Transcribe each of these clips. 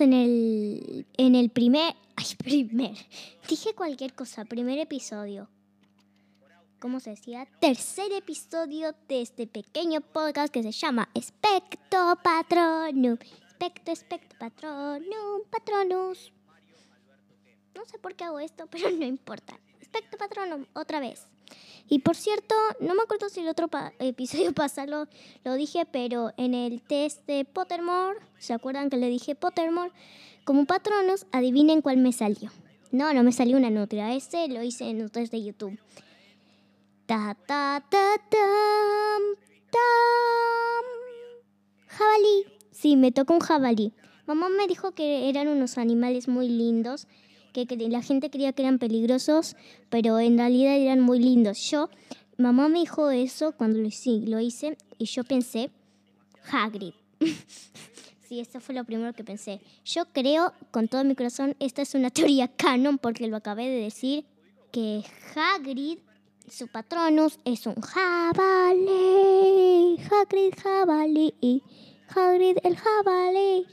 En el, en el primer... Ay, primer. Dije cualquier cosa, primer episodio. ¿Cómo se decía? Tercer episodio de este pequeño podcast que se llama Especto Patronum. Especto, Especto Patronum, Patronus. No sé por qué hago esto, pero no importa. Especto Patronum, otra vez. Y por cierto, no me acuerdo si el otro episodio pasado lo, dije, pero en el test de Pottermore, ¿se acuerdan que le dije Pottermore? Como patronos, adivinen cuál me salió. No, no me salió una nutria. Ese lo hice en un test de YouTube. Ta ta ta tam, tam. Jabalí. Sí, me tocó un jabalí. Mamá me dijo que eran unos animales muy lindos que la gente creía que eran peligrosos, pero en realidad eran muy lindos. Yo, mamá me dijo eso cuando lo hice, y yo pensé, Hagrid. sí, eso fue lo primero que pensé. Yo creo con todo mi corazón, esta es una teoría canon porque lo acabé de decir, que Hagrid, su patronus, es un jabalí. Hagrid, jabalí. Hagrid, el jabalí.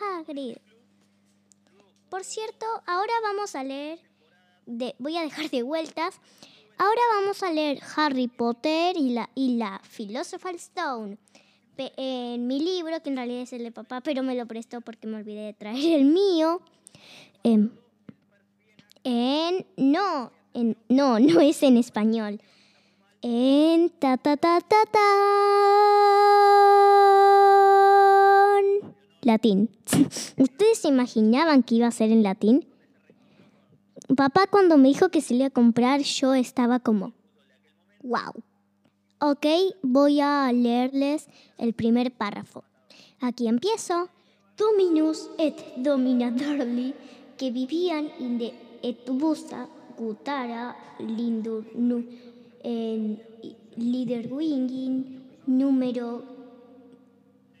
Hagrid. Por cierto, ahora vamos a leer, voy a dejar de vueltas, ahora vamos a leer Harry Potter y la, y la Philosopher's Stone en mi libro, que en realidad es el de papá, pero me lo prestó porque me olvidé de traer el mío. Em, en, no, no, no es en español. En ta ta ta ta ta latín. ¿Ustedes se imaginaban que iba a ser en latín? Papá cuando me dijo que se le iba a comprar, yo estaba como, wow. Ok, voy a leerles el primer párrafo. Aquí empiezo. Dominus et dominadorli que vivían in de et busta gutara lindur nu en liderwingin número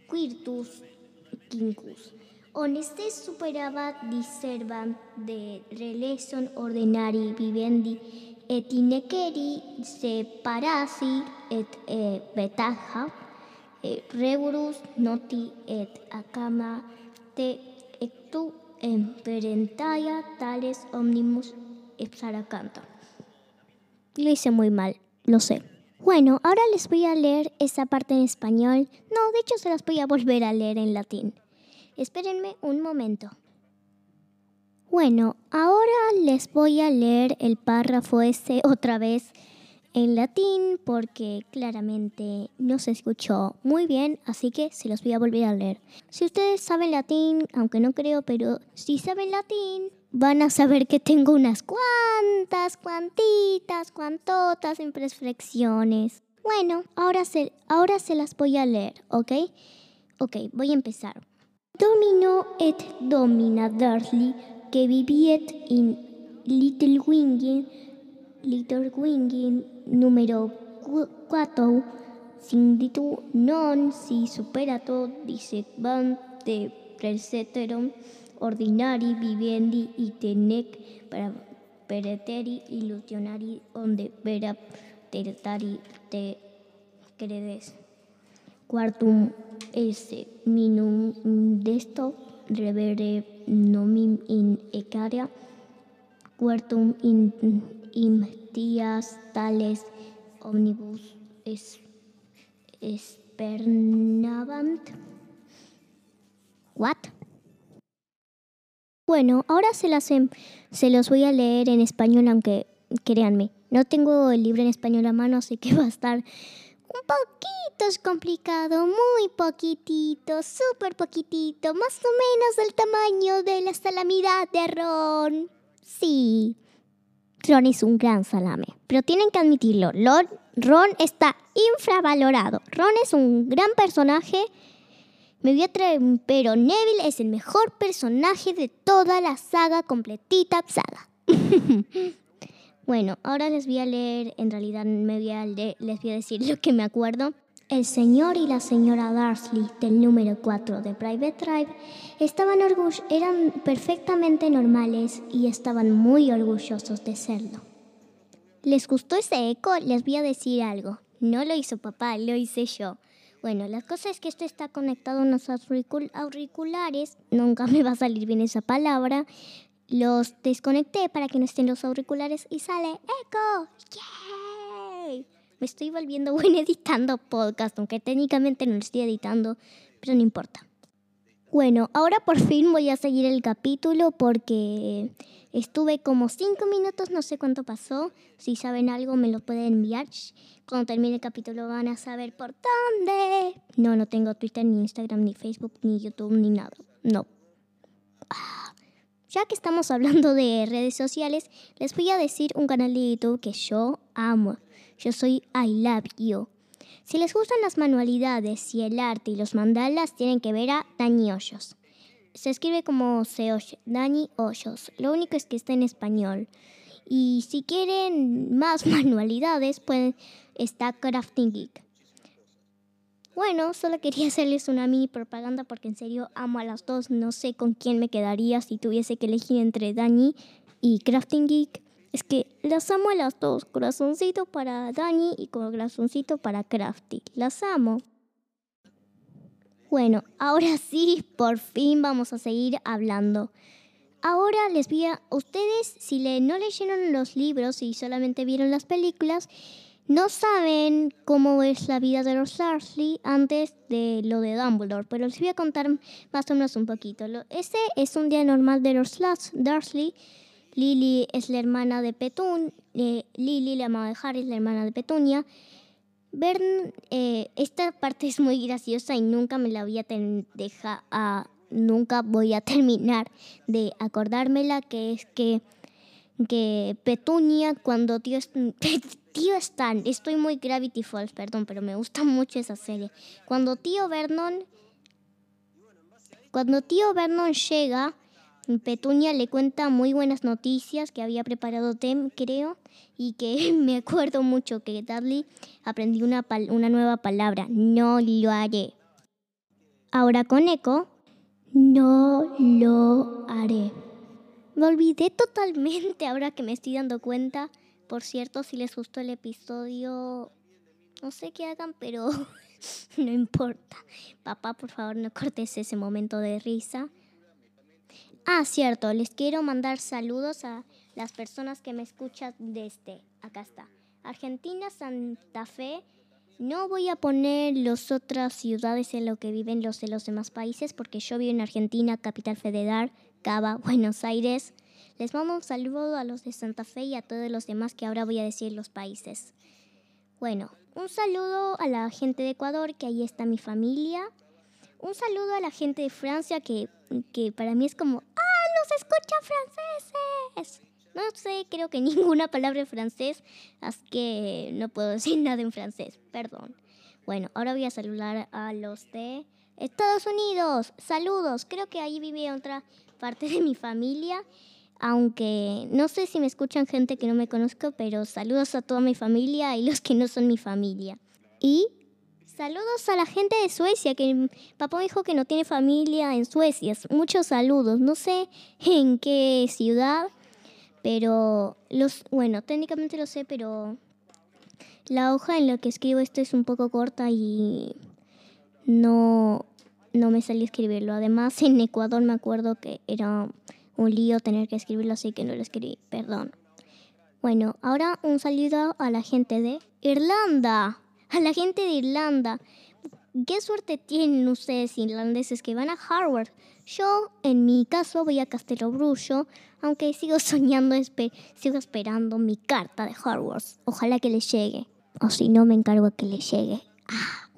quirtus quincus. Honeste superabat diservant de releson ordinari vivendi et inekeri separasi et e, betaja e, reburus noti et acama te ectu en perentaya tales omnimus ipsaracanta. Lo hice muy mal, lo sé. Bueno, ahora les voy a leer esa parte en español. No, de hecho se las voy a volver a leer en latín. Espérenme un momento. Bueno, ahora les voy a leer el párrafo ese otra vez en latín porque claramente no se escuchó muy bien, así que se los voy a volver a leer. Si ustedes saben latín, aunque no creo, pero si saben latín, van a saber que tengo unas cuantas, cuantitas, cuantotas imperfecciones. Bueno, ahora se, ahora se las voy a leer, ¿ok? Ok, voy a empezar. Domino et domina Dursley, que viviet in Little Winging, Little Winging número 4, sin ditu non si superato van de preseterum ordinari vivendi tenec para pereteri ilusionari onde vera teretari te credes. Quartum esse minum desto revere nomim in ecaria. Quartum in imtias tales omnibus es espernavant. What bueno, ahora se, las, em, se los voy a leer en español, aunque créanme, no tengo el libro en español a mano, así que va a estar un poquito complicado, muy poquitito, súper poquitito, más o menos del tamaño de la salamidad de Ron. Sí, Ron es un gran salame, pero tienen que admitirlo, Ron está infravalorado. Ron es un gran personaje me voy a traer, pero Neville es el mejor personaje de toda la saga completita saga. bueno, ahora les voy a leer, en realidad les voy a decir lo que me acuerdo. El señor y la señora Darsley del número 4 de Private Drive estaban eran perfectamente normales y estaban muy orgullosos de serlo. ¿Les gustó ese eco? Les voy a decir algo. No lo hizo papá, lo hice yo. Bueno, la cosa es que esto está conectado a unos auriculares. Nunca me va a salir bien esa palabra. Los desconecté para que no estén los auriculares y sale eco. ¡Yay! Me estoy volviendo buena editando podcast, aunque técnicamente no lo estoy editando, pero no importa. Bueno, ahora por fin voy a seguir el capítulo porque estuve como cinco minutos, no sé cuánto pasó. Si saben algo me lo pueden enviar. Cuando termine el capítulo van a saber por dónde. No, no tengo Twitter, ni Instagram, ni Facebook, ni YouTube, ni nada. No. Ah, ya que estamos hablando de redes sociales, les voy a decir un canal de YouTube que yo amo. Yo soy I Love You. Si les gustan las manualidades y el arte y los mandalas, tienen que ver a Dani Hoyos. Se escribe como se Dani Hoyos. Lo único es que está en español. Y si quieren más manualidades, pueden está Crafting Geek. Bueno, solo quería hacerles una mini propaganda porque en serio amo a las dos. No sé con quién me quedaría si tuviese que elegir entre Dani y Crafting Geek. Es que las amo a las dos. Corazoncito para Dani y corazoncito para Crafty. Las amo. Bueno, ahora sí, por fin vamos a seguir hablando. Ahora les voy a ustedes, si le, no leyeron los libros y solamente vieron las películas, no saben cómo es la vida de los Dursley antes de lo de Dumbledore, pero les voy a contar más o menos un poquito. Este es un día normal de los Dursley Lily es la hermana de Petun, eh, Lily, la mamá de Harry, es la hermana de Petunia. Bern, eh, esta parte es muy graciosa y nunca me la voy a dejar a, nunca voy a terminar de acordármela, que es que, que Petunia cuando tío, tío Stan, estoy muy Gravity Falls, perdón, pero me gusta mucho esa serie. Cuando tío Vernon, cuando tío Vernon llega, Petunia le cuenta muy buenas noticias que había preparado Tem, creo, y que me acuerdo mucho que Dudley aprendió una, una nueva palabra, no lo haré. Ahora con Echo, no lo haré. Me olvidé totalmente ahora que me estoy dando cuenta. Por cierto, si les gustó el episodio, no sé qué hagan, pero no importa. Papá, por favor, no cortes ese momento de risa. Ah, cierto, les quiero mandar saludos a las personas que me escuchan desde, acá está, Argentina, Santa Fe. No voy a poner las otras ciudades en lo que viven los de los demás países porque yo vivo en Argentina, Capital Federal, Cava, Buenos Aires. Les mando un saludo a los de Santa Fe y a todos los demás que ahora voy a decir los países. Bueno, un saludo a la gente de Ecuador, que ahí está mi familia. Un saludo a la gente de Francia, que, que para mí es como, ¡ah, nos escuchan franceses! No sé, creo que ninguna palabra en francés, así que no puedo decir nada en francés, perdón. Bueno, ahora voy a saludar a los de Estados Unidos. Saludos, creo que ahí vive otra parte de mi familia, aunque no sé si me escuchan gente que no me conozco, pero saludos a toda mi familia y los que no son mi familia. Y Saludos a la gente de Suecia, que papá dijo que no tiene familia en Suecia. Muchos saludos. No sé en qué ciudad, pero los, bueno, técnicamente lo sé, pero la hoja en la que escribo esto es un poco corta y no, no me salió escribirlo. Además, en Ecuador me acuerdo que era un lío tener que escribirlo, así que no lo escribí. Perdón. Bueno, ahora un saludo a la gente de Irlanda a la gente de Irlanda. ¿Qué suerte tienen ustedes irlandeses que van a Harvard? Yo, en mi caso, voy a Castelo Brullo, aunque sigo soñando, sigo esperando mi carta de Harvard. Ojalá que le llegue. O si no, me encargo de que le llegue.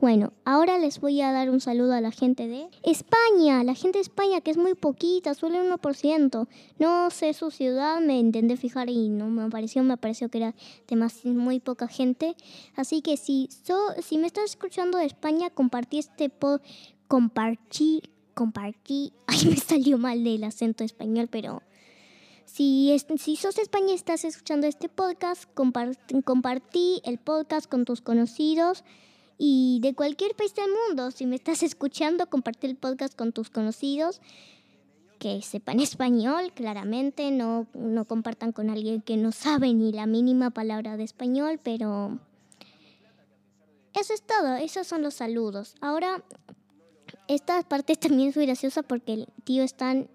Bueno, ahora les voy a dar un saludo a la gente de España, la gente de España que es muy poquita, solo el 1%. No sé su ciudad, me intenté fijar y no me pareció, me pareció que era de muy poca gente. Así que si, si me estás escuchando de España, compartí este pod, compartí, compartí, ay me salió mal del acento español, pero si, si sos de España y estás escuchando este podcast, compartí el podcast con tus conocidos y de cualquier país del mundo. Si me estás escuchando, comparte el podcast con tus conocidos que sepan español, claramente, no, no compartan con alguien que no sabe ni la mínima palabra de español, pero eso es todo, esos son los saludos. Ahora, esta parte también es muy graciosa porque el tío Stan...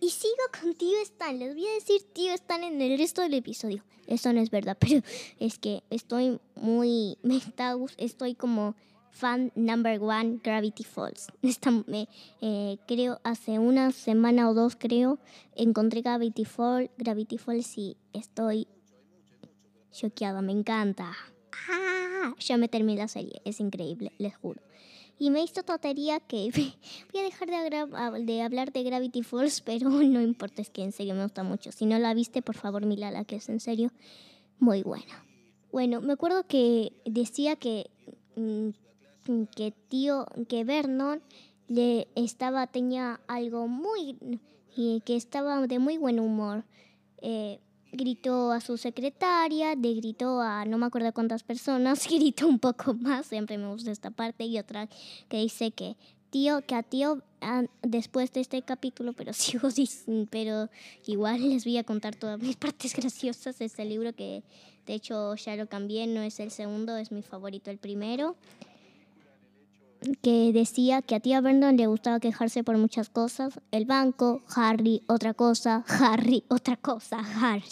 Y sigo con tío Stan, les voy a decir tío Stan en el resto del episodio. Eso no es verdad, pero es que estoy muy... Me está, estoy como fan number one Gravity Falls. me, eh, creo hace una semana o dos creo encontré Gravity Falls, Gravity Falls y estoy choqueada, me encanta. Ah, ya me terminé la serie, es increíble, les juro. Y me hizo tontería que voy a dejar de, hablar de Gravity Falls, pero no importa, es que en serio me gusta mucho. Si no la viste, por favor, mírala, que es en serio muy buena. Bueno, me acuerdo que decía que mm, que tío, que Vernon le estaba, tenía algo muy, que estaba de muy buen humor. Eh, gritó a su secretaria, le gritó a no me acuerdo cuántas personas, gritó un poco más, siempre me gusta esta parte, y otra que dice que tío, que a tío ah, después de este capítulo, pero sigo pero igual les voy a contar todas mis partes graciosas. Este libro que de hecho ya lo cambié, no es el segundo, es mi favorito el primero que decía que a tía Vernon le gustaba quejarse por muchas cosas. El banco, Harry, otra cosa, Harry, otra cosa, Harry.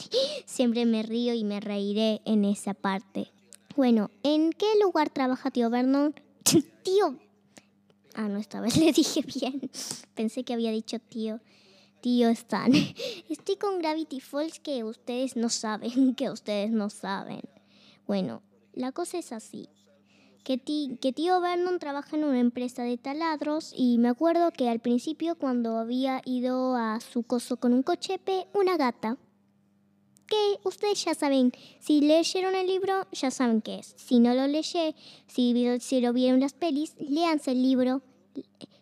Siempre me río y me reiré en esa parte. Bueno, ¿en qué lugar trabaja tío Vernon? tío. Ah, no, esta vez le dije bien. Pensé que había dicho tío. Tío Stan. Estoy con Gravity Falls que ustedes no saben, que ustedes no saben. Bueno, la cosa es así que, tío Vernon trabaja en una empresa de taladros y me acuerdo que al principio cuando había ido a su coso con un cochepe, una gata. Que ustedes ya saben, si leyeron el libro, ya saben qué es. Si no lo leyeron, si, si lo vieron las pelis, léanse el libro,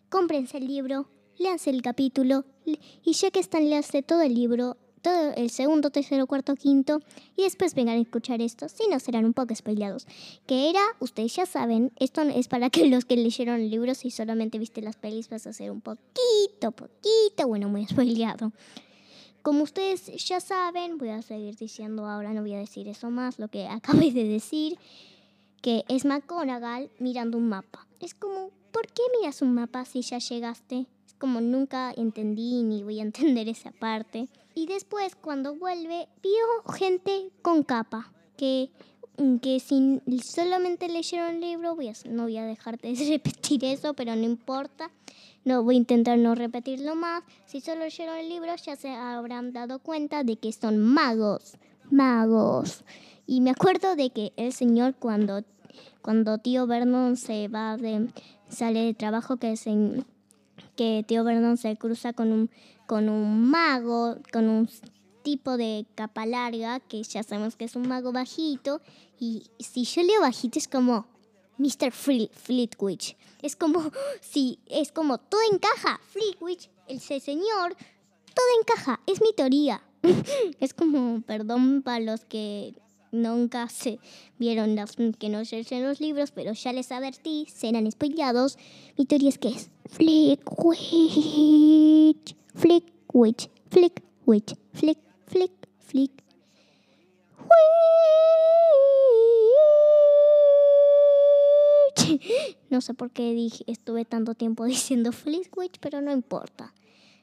cómprense el libro, léanse el capítulo y ya que están, léanse todo el libro el segundo, tercero, cuarto, quinto, y después vengan a escuchar esto, si no serán un poco spoileados. Que era, ustedes ya saben, esto es para que los que leyeron el libro, si solamente viste las pelis, vas a ser un poquito, poquito, bueno, muy spoileado. Como ustedes ya saben, voy a seguir diciendo ahora, no voy a decir eso más, lo que acabé de decir, que es McGonagall mirando un mapa. Es como, ¿por qué miras un mapa si ya llegaste? Es como nunca entendí ni voy a entender esa parte. Y después, cuando vuelve, vio gente con capa, que, que si solamente leyeron el libro, voy a, no voy a dejar de repetir eso, pero no importa. No voy a intentar no repetirlo más. Si solo leyeron el libro, ya se habrán dado cuenta de que son magos. Magos. Y me acuerdo de que el señor cuando, cuando tío Vernon se va de, sale de trabajo, que, se, que tío Vernon se cruza con un con un mago, con un tipo de capa larga, que ya sabemos que es un mago bajito. Y si yo leo bajito es como Mr. Fleetwich. Es como, sí, es como todo encaja. Fleetwich, ese señor, todo encaja. Es mi teoría. es como, perdón para los que nunca se vieron los que no en los libros, pero ya les advertí, serán spoileados. Mi teoría es que es Fleetwich flick, witch, flick, witch, flick, flick, flick. No sé por qué dije, estuve tanto tiempo diciendo flick, witch, pero no importa.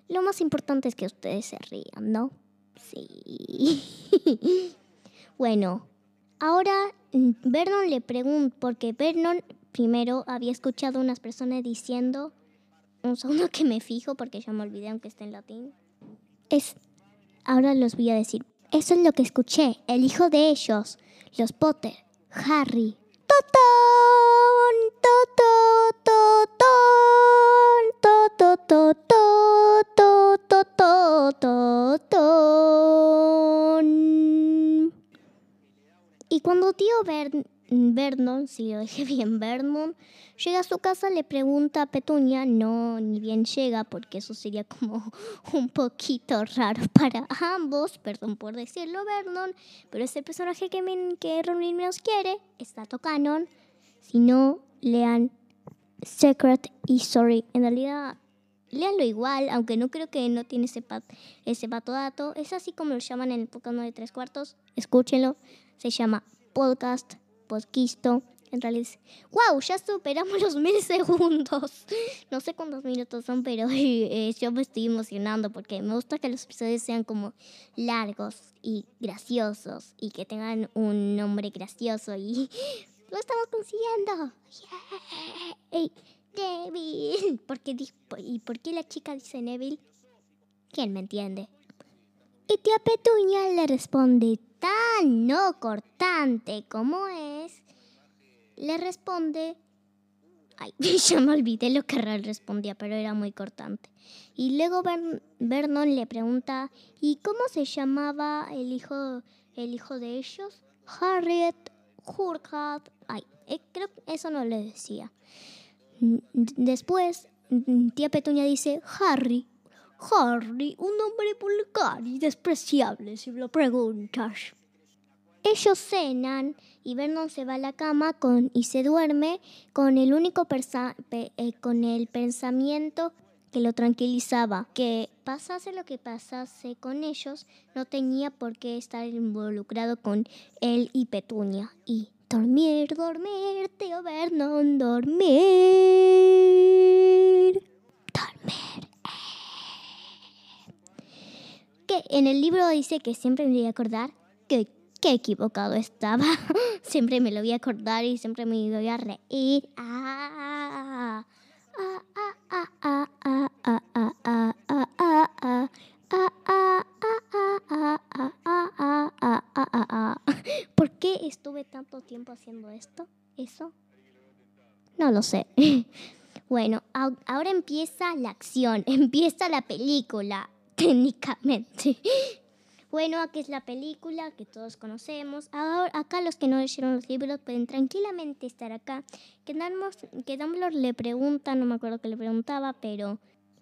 Lo más importante es que ustedes se rían, ¿no? Sí. bueno, ahora mm, Vernon le pregunta, porque Vernon primero había escuchado a unas personas diciendo un segundo que me fijo porque ya me olvidé aunque esté en latín. Es, ahora los voy a decir. Eso es lo que escuché. El hijo de ellos, los Potter, Harry. ¡Totón! ¡Totón! Y cuando tío Vern Vernon, si lo dije bien, Vernon, llega a su casa, le pregunta a Petunia, no, ni bien llega, porque eso sería como un poquito raro para ambos, perdón por decirlo, Vernon, pero es el personaje que, me, que menos quiere, está Canon, si no, lean Secret History, en realidad leanlo igual, aunque no creo que no tiene ese, pat, ese pato dato. Es así como lo llaman en el Pokémon de tres cuartos. Escúchenlo. Se llama Podcast Podquisto En realidad, wow, ya superamos los mil segundos. No sé cuántos minutos son, pero eh, yo me estoy emocionando porque me gusta que los episodios sean como largos y graciosos y que tengan un nombre gracioso y lo estamos consiguiendo. ¡Yay! Neville. ¿Por qué, ¿Y por qué la chica dice Neville? ¿Quién me entiende? Y tía Petunia le responde tan no cortante como es. Le responde... Ay, ya me olvidé lo que Real respondía, pero era muy cortante. Y luego Vernon le pregunta, ¿y cómo se llamaba el hijo, el hijo de ellos? Harriet Hurkad. Ay, eh, creo que eso no le decía. Después, tía Petunia dice, Harry. Harry, un hombre vulgar y despreciable si lo preguntas. Ellos cenan y Vernon se va a la cama con, y se duerme con el único eh, con el pensamiento que lo tranquilizaba, que pasase lo que pasase con ellos, no tenía por qué estar involucrado con él y Petunia. Y dormir, dormir, tío Vernon, dormir. Dormir. En el libro dice que siempre me voy a acordar que qué equivocado estaba. siempre me lo voy a acordar y siempre me voy a reír. Ah, ¿Por qué estuve tanto tiempo haciendo esto? ¿Eso? No lo sé. Bueno, ahora empieza la acción, empieza la película, técnicamente. Bueno, aquí es la película que todos conocemos. Ahora, acá los que no leyeron los libros pueden tranquilamente estar acá. Que, que Dumbledore le pregunta, no me acuerdo qué le preguntaba, pero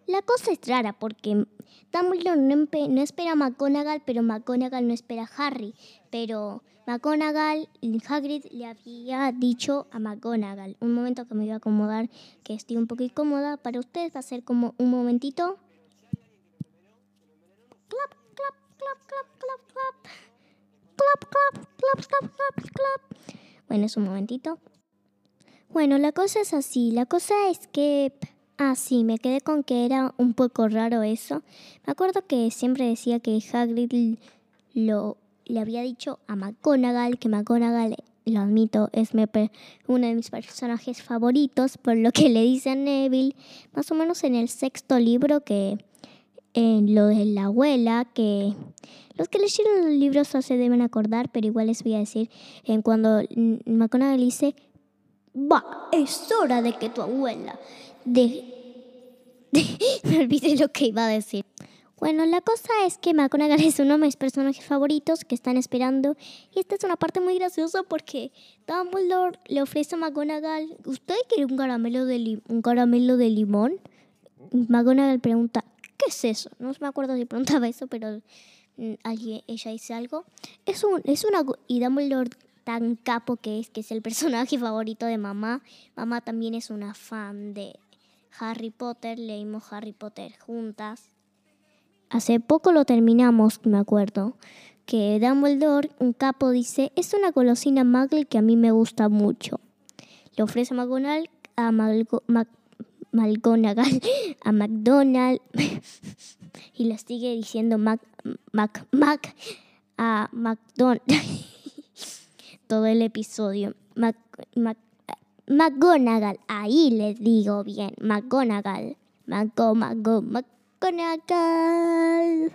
la cosa es rara porque Dumbledore no, espera a McGonagall, pero McGonagall no espera a Harry. Pero McGonagall, Hagrid le había dicho a McGonagall. Un momento que me voy a acomodar, que estoy un poco incómoda. Para ustedes va a ser como un momentito. Clap, clap, clap, clap, clap, clap. Clap, clap, clap, clap, clap, clap. Bueno, es un momentito. Bueno, la cosa es así. La cosa es que Ah, sí, me quedé con que era un poco raro eso. Me acuerdo que siempre decía que Hagrid lo, le había dicho a McGonagall, que McGonagall, lo admito, es uno de mis personajes favoritos, por lo que le dice a Neville, más o menos en el sexto libro, que en lo de la abuela, que los que leyeron los libros se deben acordar, pero igual les voy a decir, en cuando McGonagall dice, va, es hora de que tu abuela de me olvidé lo que iba a decir. Bueno, la cosa es que McGonagall es uno de mis personajes favoritos que están esperando. Y esta es una parte muy graciosa porque Dumbledore le ofrece a McGonagall, ¿usted quiere un caramelo de, un caramelo de limón? McGonagall pregunta, ¿qué es eso? No me acuerdo si preguntaba eso, pero mm, ella dice algo. Es, un, es una... Y Dumbledore tan capo que es, que es el personaje favorito de mamá. Mamá también es una fan de Harry Potter, leímos Harry Potter juntas. Hace poco lo terminamos, me acuerdo, que Dumbledore, un capo, dice, es una golosina Muggle que a mí me gusta mucho. Le ofrece a McGonagall, a a McDonald, y le sigue diciendo Mac, Mac, Mac, a McDonald. Todo el episodio. Mac, Mac, McGonagall, ahí les digo bien, McGonagall, Mago, Mago, McGonagall.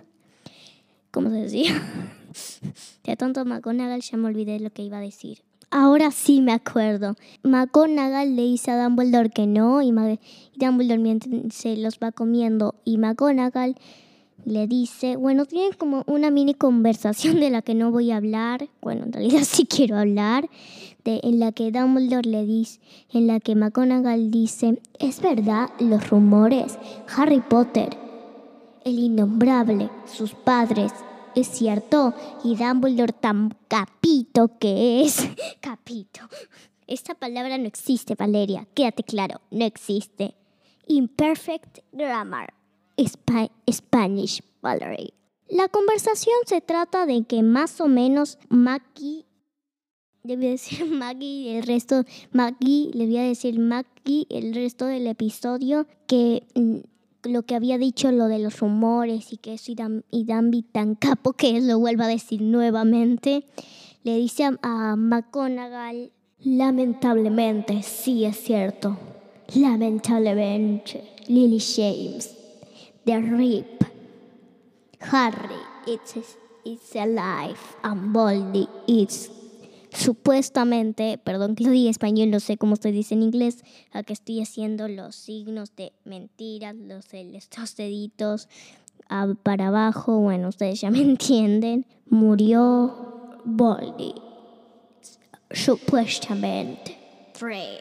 ¿Cómo se decía? De tanto McGonagall ya me olvidé lo que iba a decir. Ahora sí me acuerdo. McGonagall le dice a Dumbledore que no y, Dumbledore mientras se los va comiendo y McGonagall le dice, bueno, tienen como una mini conversación de la que no voy a hablar, bueno, en realidad sí quiero hablar, de, en la que Dumbledore le dice, en la que McGonagall dice, es verdad los rumores, Harry Potter, el innombrable, sus padres, es cierto, y Dumbledore tan capito que es, capito. Esta palabra no existe, Valeria, quédate claro, no existe. Imperfect grammar. Spanish Valerie. La conversación se trata de que más o menos Maki le voy a decir Maggie el resto, Maggie, le voy a decir Maggie el resto del episodio que mm, lo que había dicho, lo de los rumores y que eso y, Dan, y Danby tan capo que lo vuelva a decir nuevamente, le dice a, a lamentablemente, sí es cierto, lamentablemente, Lily James, The Rip, Harry, it's, it's alive, and Baldy, it's supuestamente, perdón que lo diga español, no sé cómo se dice en inglés, a que estoy haciendo los signos de mentiras, los, estos deditos para abajo, bueno, ustedes ya me entienden, murió Baldy, supuestamente, Fred.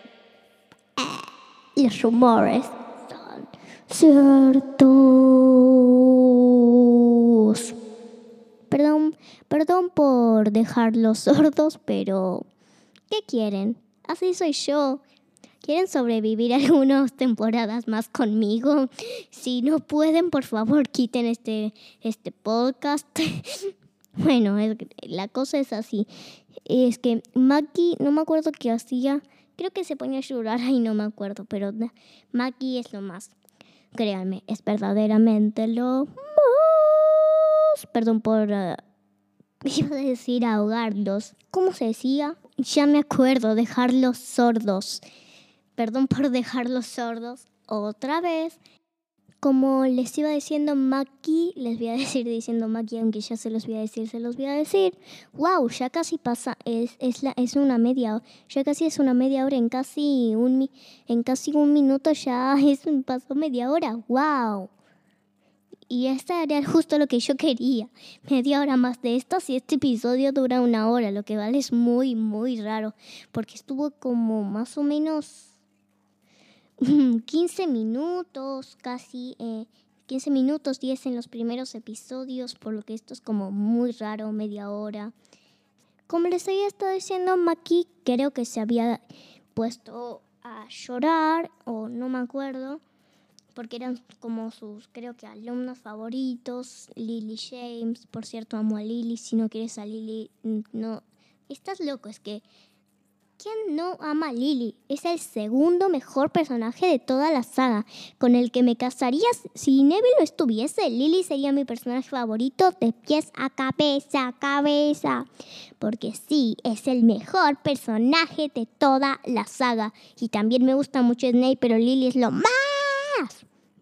Eh, los rumores son ciertos. Perdón, por dejarlos sordos, pero ¿qué quieren? Así soy yo. ¿Quieren sobrevivir algunas temporadas más conmigo? Si no pueden, por favor, quiten este, este podcast. bueno, la cosa es así. Es que Maki, no me acuerdo qué hacía. Creo que se ponía a llorar y no me acuerdo, pero Maki es lo más. Créanme, es verdaderamente lo Perdón por... Uh, iba a decir ahogarlos. ¿Cómo se decía? Ya me acuerdo, dejarlos sordos. Perdón por dejarlos sordos. Otra vez. Como les iba diciendo Maki, les voy a decir diciendo Maki, aunque ya se los voy a decir, se los voy a decir. Wow, ya casi pasa, es, es, es una media, ya casi es una media hora, en casi un, en casi un minuto ya es, pasó media hora. Wow. Y esta era justo lo que yo quería. Media hora más de esto si este episodio dura una hora, lo que vale es muy, muy raro. Porque estuvo como más o menos 15 minutos, casi eh, 15 minutos, 10 en los primeros episodios, por lo que esto es como muy raro, media hora. Como les había estado diciendo, Maki creo que se había puesto a llorar, o no me acuerdo porque eran como sus, creo que, alumnos favoritos. Lily James, por cierto, amo a Lily. Si no quieres a Lily, no. Estás loco, es que. ¿Quién no ama a Lily? Es el segundo mejor personaje de toda la saga, con el que me casaría si Neville no estuviese. Lily sería mi personaje favorito de pies a cabeza, cabeza. Porque sí, es el mejor personaje de toda la saga. Y también me gusta mucho Snape, pero Lily es lo más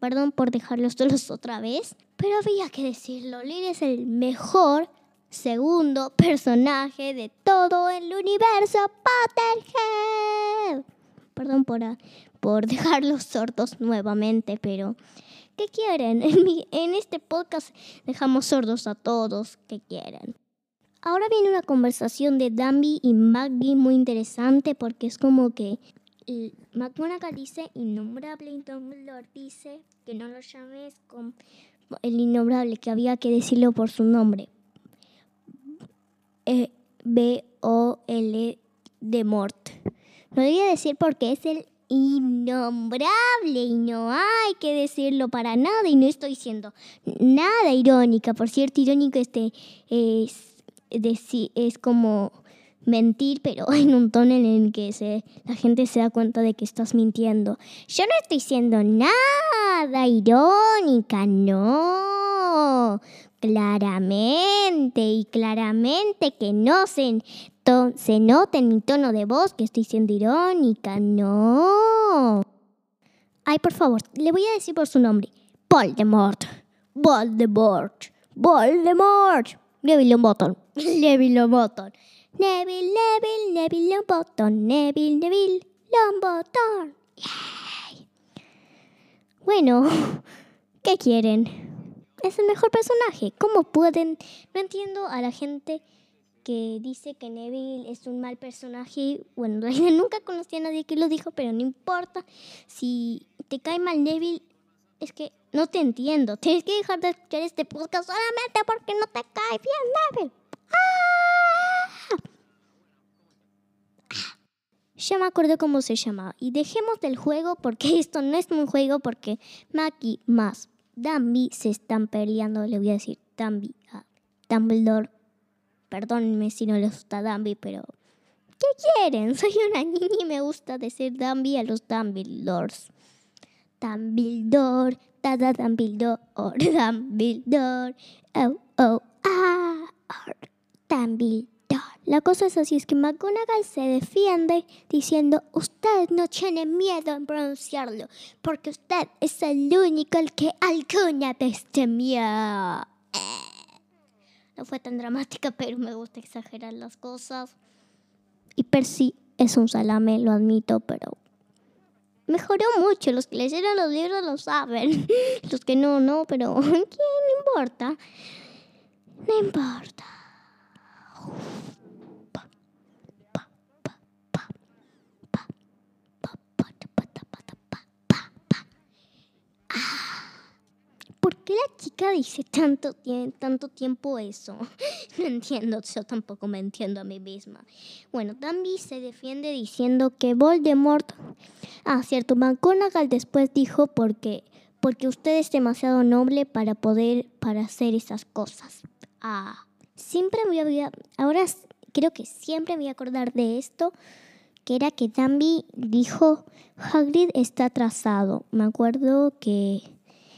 Perdón por dejarlos solos otra vez, pero había que decirlo. Lily es el mejor segundo personaje de todo el universo Potterhead. Perdón por, por dejarlos sordos nuevamente, pero ¿qué quieren? En, en este podcast dejamos sordos a todos que quieren. Ahora viene una conversación de Danby y Maggie muy interesante porque es como que McGonagall dice innombrable y Dumbledore dice que no lo llames con el innombrable, que había que decirlo por su nombre. Eh, B-O-L de Mort. No debía decir porque es el innombrable y no hay que decirlo para nada y no estoy siendo nada irónica. Por cierto, irónico este es, es como mentir, pero en un tono en el que se, la gente se da cuenta de que estás mintiendo. Yo no estoy siendo nada irónica, no. Claramente y claramente que no se, se nota en mi tono de voz que estoy siendo irónica, no. Ay, por favor, le voy a decir por su nombre. Voldemort. Voldemort. Voldemort. Neville Longbottom. Neville Longbottom. Neville, Neville, Neville Longbottom, Neville, Neville Longbottom. Yay. Bueno, ¿qué quieren? Es el mejor personaje. ¿Cómo pueden? No entiendo a la gente que dice que Neville es un mal personaje. Bueno, nunca conocí a nadie que lo dijo, pero no importa. Si te cae mal Neville, es que no te entiendo. Tienes que dejar de escuchar este podcast solamente porque no te cae bien Neville. Ya me acuerdo cómo se llamaba. Y dejemos del juego porque esto no es un juego porque Maki más Dambi se están peleando. Le voy a decir Dambi a Dumbledore. Perdónenme si no les gusta Dambi, pero ¿Qué quieren? Soy una niña y me gusta decir Dumbie a los Dumbledores. Dumbledore, da da Dumbledore, Dumbledore, oh oh ah, Dumbledore. La cosa es así, es que McGonagall se defiende diciendo, usted no tiene miedo en pronunciarlo, porque usted es el único el que alguna vez temió. No fue tan dramática, pero me gusta exagerar las cosas. Y Percy es un salame, lo admito, pero mejoró mucho. Los que leyeron los libros lo saben. Los que no, no, pero ¿quién importa? No importa. ¿Por qué la chica dice tanto, tanto tiempo eso? No entiendo, yo tampoco me entiendo a mí misma. Bueno, Danby se defiende diciendo que Voldemort... Ah, cierto, McGonagall después dijo porque, porque usted es demasiado noble para poder, para hacer esas cosas. Ah, siempre me voy a... Ahora creo que siempre me voy a acordar de esto, que era que Danby dijo, Hagrid está atrasado. Me acuerdo que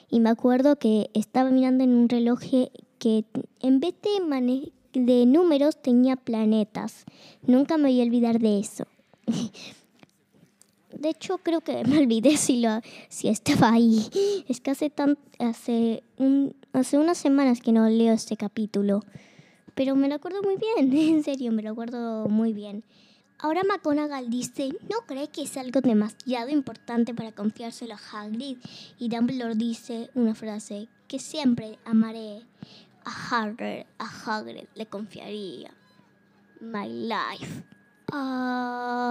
y me acuerdo que estaba mirando en un reloj que en vez de, de números tenía planetas. Nunca me voy a olvidar de eso. De hecho, creo que me olvidé si, lo, si estaba ahí. Es que hace, tan, hace, un, hace unas semanas que no leo este capítulo. Pero me lo acuerdo muy bien, en serio, me lo acuerdo muy bien. Ahora McGonagall dice, ¿no cree que es algo demasiado importante para confiárselo a Hagrid? Y Dumbledore dice una frase, que siempre amaré a Hagrid, a Hagrid le confiaría my life. Ah,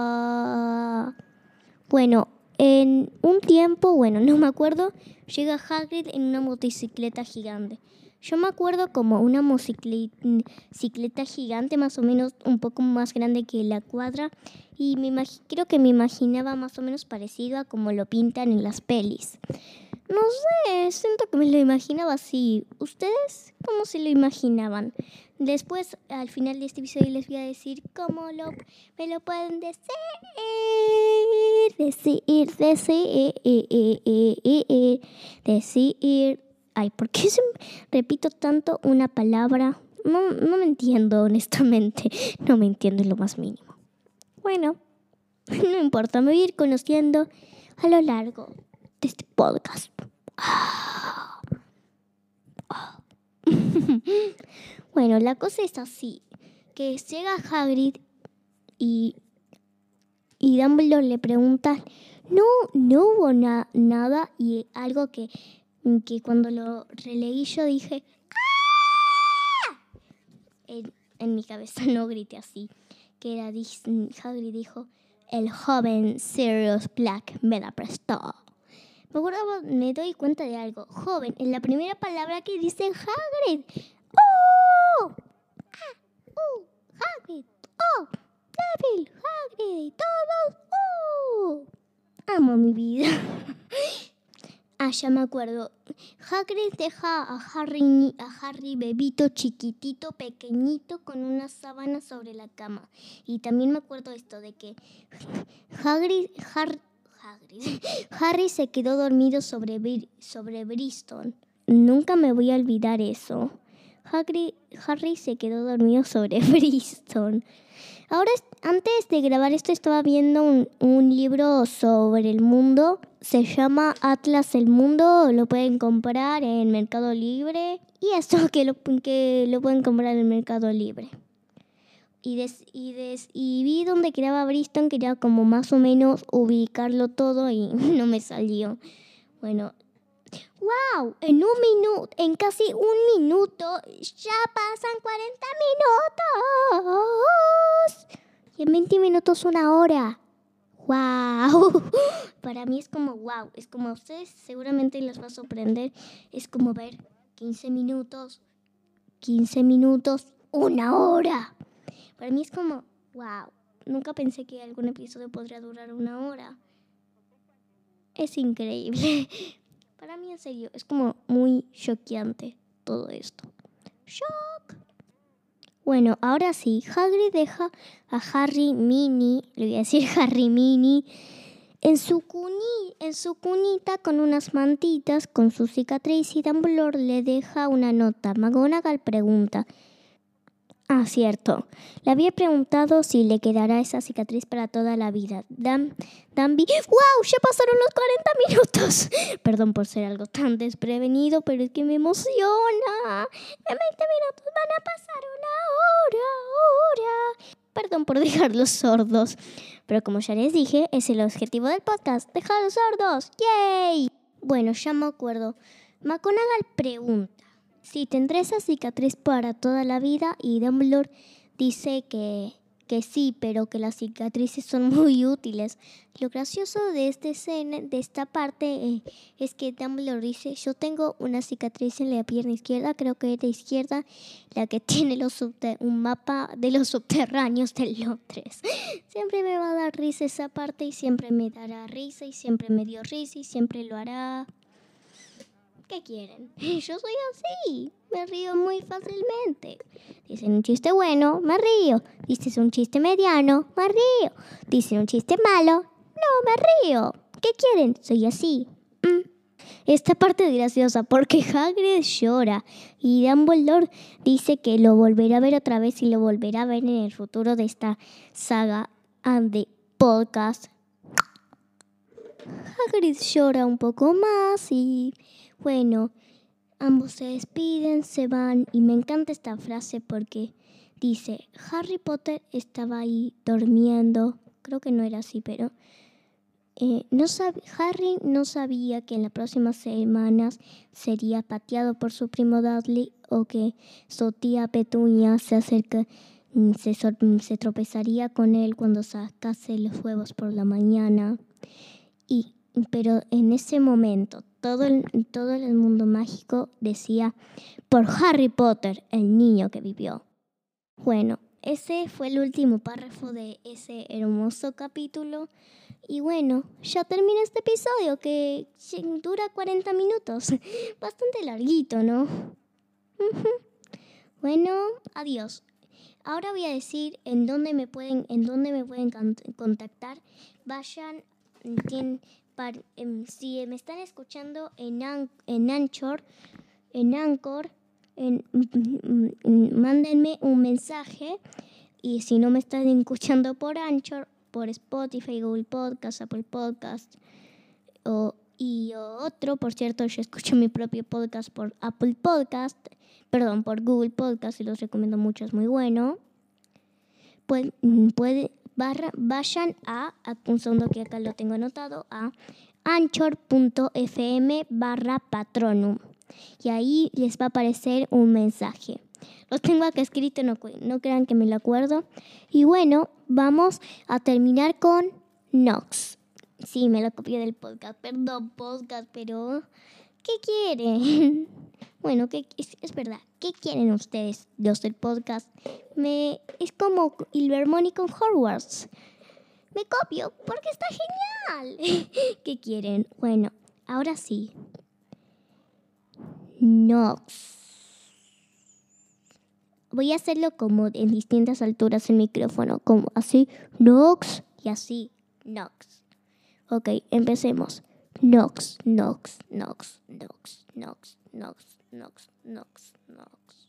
bueno, en un tiempo, bueno, no me acuerdo, llega Hagrid en una motocicleta gigante. Yo me acuerdo como una motocicleta gigante, más o menos un poco más grande que la cuadra, y me creo que me imaginaba más o menos parecido a como lo pintan en las pelis. No sé, siento que me lo imaginaba así. ¿Ustedes cómo se lo imaginaban? Después, al final de este episodio, les voy a decir cómo lo, me lo pueden decir. Decir, decir, decir, decir ay, ¿por qué repito tanto una palabra? No, no me entiendo, honestamente. No me entiendo en lo más mínimo. Bueno, no importa, me voy a ir conociendo a lo largo de este podcast. bueno, la cosa es así, que llega Hagrid y, y Dumbledore le pregunta, no, no hubo nada y algo que que cuando lo releí yo dije, ¡Ah! En, mi cabeza no grité así, que era Hagrid dijo, el joven Sirius Black me la prestó. Me acuerdo, me doy cuenta de algo. Joven es la primera palabra que dice Hagrid. ¡Oh! ¡Ah! ¡Oh! ¡Hagrid! ¡Oh! ¡Débil! ¡Hagrid! ¡Todos! ¡Oh! Amo mi vida. Ah, ya me acuerdo. Hagrid deja a Harry, bebito chiquitito, pequeñito, con una sábana sobre la cama. Y también me acuerdo esto de que Hagrid, Harry se quedó dormido sobre, sobre Bristol. Nunca me voy a olvidar eso. Harry se quedó dormido sobre Bristol. Ahora, antes de grabar esto, estaba viendo un, libro sobre el mundo. Se llama Atlas el Mundo. Lo pueden comprar en Mercado Libre. Y esto que lo, que lo pueden comprar en Mercado Libre. Y, y, y vi donde quedaba Bristol, quería como más o menos ubicarlo todo y no me salió. Bueno, ¡Wow! En un minuto, en casi un minuto, ya pasan 40 minutos. Y en 20 minutos una hora. ¡Wow! Para mí es como wow. Es como a ustedes seguramente les va a sorprender. Es como ver 15 minutos, 15 minutos, una hora. Para mí es como wow. Nunca pensé que algún episodio podría durar una hora. Es increíble. Para mí, en serio, es como muy choqueante todo esto. ¡Shock! Bueno, ahora sí, Hagrid deja a Harry Mini, le voy a decir Harry Mini, en su, en su cunita con unas mantitas, con su cicatriz y Dumbledore le deja una nota. McGonagall pregunta, Ah, cierto. Le había preguntado si le quedará esa cicatriz para toda la vida. Dan, Danby. ¡Wow! Ya pasaron los 40 minutos. Perdón por ser algo tan desprevenido, pero es que me emociona. En 20 minutos van a pasar una hora, hora. Perdón por dejarlos sordos. Pero como ya les dije, es el objetivo del podcast. ¡Dejarlos sordos! ¡Yay! Bueno, ya me acuerdo. McGonagall pregunta. Sí, tendré esa cicatriz para toda la vida y Dumbledore dice que, que sí, pero que las cicatrices son muy útiles. Lo gracioso de, este escena, de esta parte eh, es que Dumbledore dice, yo tengo una cicatriz en la pierna izquierda, creo que es de izquierda, la que tiene los un mapa de los subterráneos de Londres. siempre me va a dar risa esa parte y siempre me dará risa y siempre me dio risa y siempre lo hará. ¿Qué quieren? Yo soy así. Me río muy fácilmente. Dicen un chiste bueno, me río. Dicen un chiste mediano, me río. Dicen un chiste malo, no, me río. ¿Qué quieren? Soy así. Mm. Esta parte es graciosa porque Hagrid llora y Dumbledore dice que lo volverá a ver otra vez y lo volverá a ver en el futuro de esta saga de podcast. Hagrid llora un poco más y bueno, ambos se despiden, se van y me encanta esta frase porque dice, Harry Potter estaba ahí durmiendo, creo que no era así, pero eh, no Harry no sabía que en las próximas semanas sería pateado por su primo Dudley o que su tía Petunia se acerca, mm, se, se tropezaría con él cuando sacase los huevos por la mañana. Y, pero en ese momento todo el, todo el mundo mágico decía por Harry Potter, el niño que vivió. Bueno, ese fue el último párrafo de ese hermoso capítulo. Y bueno, ya termina este episodio que dura 40 minutos. Bastante larguito, ¿no? bueno, adiós. Ahora voy a decir en dónde me pueden, en dónde me pueden contactar. Vayan, tienen, Em, si me están escuchando en, en Anchor, en Anchor, mm, mm, mándenme un mensaje. Y si no me están escuchando por Anchor, por Spotify, Google Podcast, Apple Podcast o, y otro, por cierto, yo escucho mi propio podcast por Apple Podcast, perdón, por Google Podcast y los recomiendo mucho, es muy bueno. Puede, puede, barra, vayan a, un segundo que acá lo tengo anotado, a anchor.fm barra patronum. Y ahí les va a aparecer un mensaje. Lo tengo acá escrito, no, no crean que me lo acuerdo. Y bueno, vamos a terminar con Nox. Sí, me lo copié del podcast. Perdón, podcast, pero ¿qué quieren? Bueno, que es, verdad. ¿Qué quieren ustedes, los del podcast? Me, es como Ilvermony con Hogwarts. Me copio porque está genial. ¿Qué quieren? Bueno, ahora sí. Nox. Voy a hacerlo como en distintas alturas el micrófono, como así, Nox y así, Nox. Ok, empecemos. Nox, Nox, Nox, Nox, Nox, Nox. Nox, Nox, Nox.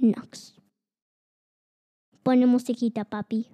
Nox. Pone musiquita, papi.